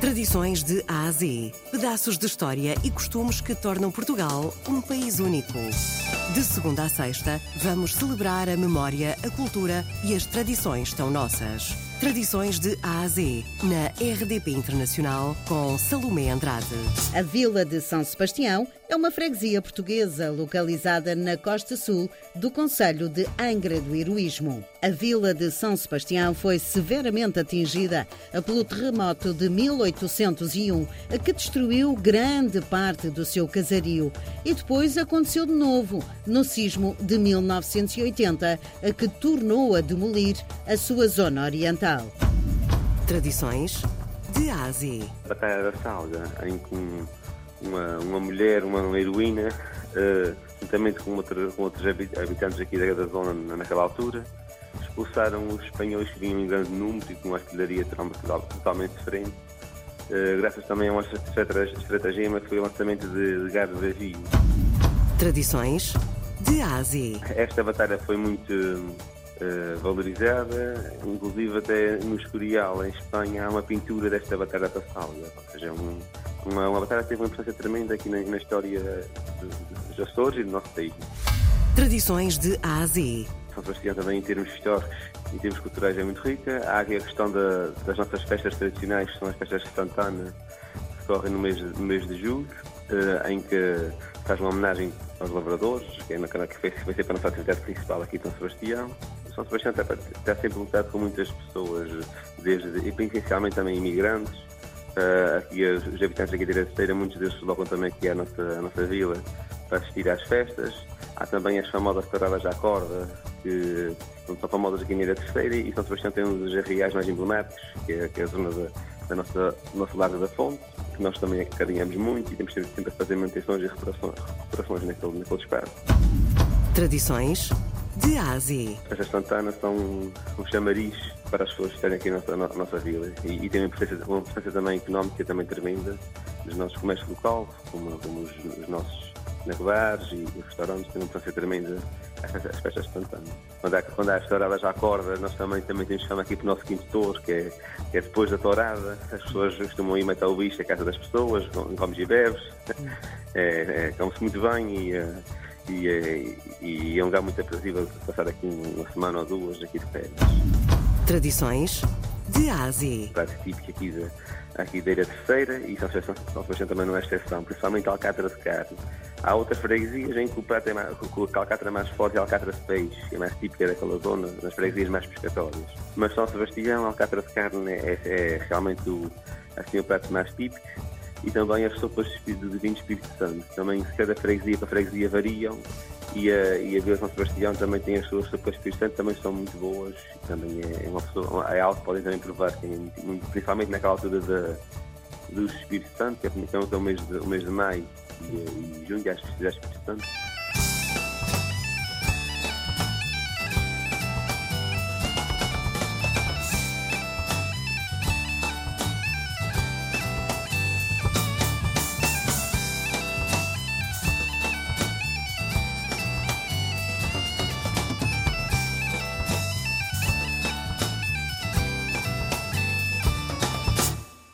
Tradições de A a Z. Pedaços de história e costumes que tornam Portugal um país único. De segunda a sexta, vamos celebrar a memória, a cultura e as tradições tão nossas. Tradições de A a Z, na RDP Internacional, com Salomé Andrade. A Vila de São Sebastião é uma freguesia portuguesa localizada na costa sul do Conselho de Angra do Heroísmo. A Vila de São Sebastião foi severamente atingida pelo terremoto de 1801, que destruiu grande parte do seu casario. E depois aconteceu de novo, no sismo de 1980, que tornou a demolir a sua zona oriental. Tradições de A a Z. Batalha da Salga, em que uma, uma mulher, uma heroína, uh, juntamente com, outra, com outros habitantes aqui da, da zona naquela altura, expulsaram os espanhóis que vinham em grande número e com uma artilharia totalmente diferente. Uh, graças também a uma estratagema que foi o lançamento de, de gado vazio. Tradições de A a Z. Esta batalha foi muito uh, valorizada, inclusive até no Escorial, em Espanha, há uma pintura desta Batalha da Salga, ou seja, um, uma, uma batalha que teve uma importância tremenda aqui na, na história dos Açores e do nosso país. Tradições de A a Z. São Sebastião também em termos históricos e termos culturais é muito rica. Há aqui a questão da, das nossas festas tradicionais, que são as festas de Santana, que decorrem no mês, no mês de julho, uh, em que faz uma homenagem aos lavradores, que, é na, que vai, vai ser para a nossa atividade principal aqui em São Sebastião. São Sebastião está, está sempre lutado com muitas pessoas, desde, e principalmente também imigrantes. Uh, aqui os, habitantes aqui da Terceira, muitos deles se deslocam também aqui à nossa, à nossa vila para assistir às festas. Há também as famosas touradas à corda, que são famosas aqui na Terceira, e São Sebastião tem um dos arreais mais emblemáticos, que é, que é a zona da, da nossa, do nosso Largo da Fonte, que nós também acarinhamos muito e temos sempre a fazer manutenções e recuperações, recuperações naquele, naquele espaço. Tradições de A a Z. Estas Santana são um chamariz para as pessoas que estarem aqui na nossa, na nossa vila e, e tem uma importância, uma importância também económica também tremenda dos nossos comércios locais, como, como os, os, nossos bares e, e restaurantes, tem uma importância tremenda as festas de Santana. Quando há, quando há as touradas à corda, nós também, também temos chama aqui para o nosso quinto touro, que é, que é depois da tourada, as pessoas costumam ir matar o bicho à casa das pessoas, comes e bebes, é, é, come-se muito bem e, eh, e, é, e é um lugar muito aprazível passar aqui uma semana ou duas aqui de férias. Tradições de A a Z. Prato típico aqui da, aqui da Ilha Terceira e São Sebastião também não é exceção, principalmente a alcatra de carne. Há outras freguesias em que o prato é mais, que a alcatra é mais forte a alcatra de peixe, é mais típica daquela zona, nas freguesias mais pescatórias. Mas São Sebastião, a alcatra de carne é, é realmente o, assim, o prato mais típico e também as sopas de vinho Espírito Santo. Também cada freguesia para freguesia variam e a, e a Vila São Sebastião também tem as suas sopas de Espírito Santo, também são muito boas. Também é, uma pessoa, é algo que podem também provar, que é principalmente naquela altura da, do Espírito Santo, que é, então, é o, mês de, o mês de maio e, e junho, às festividades Espírito Santo.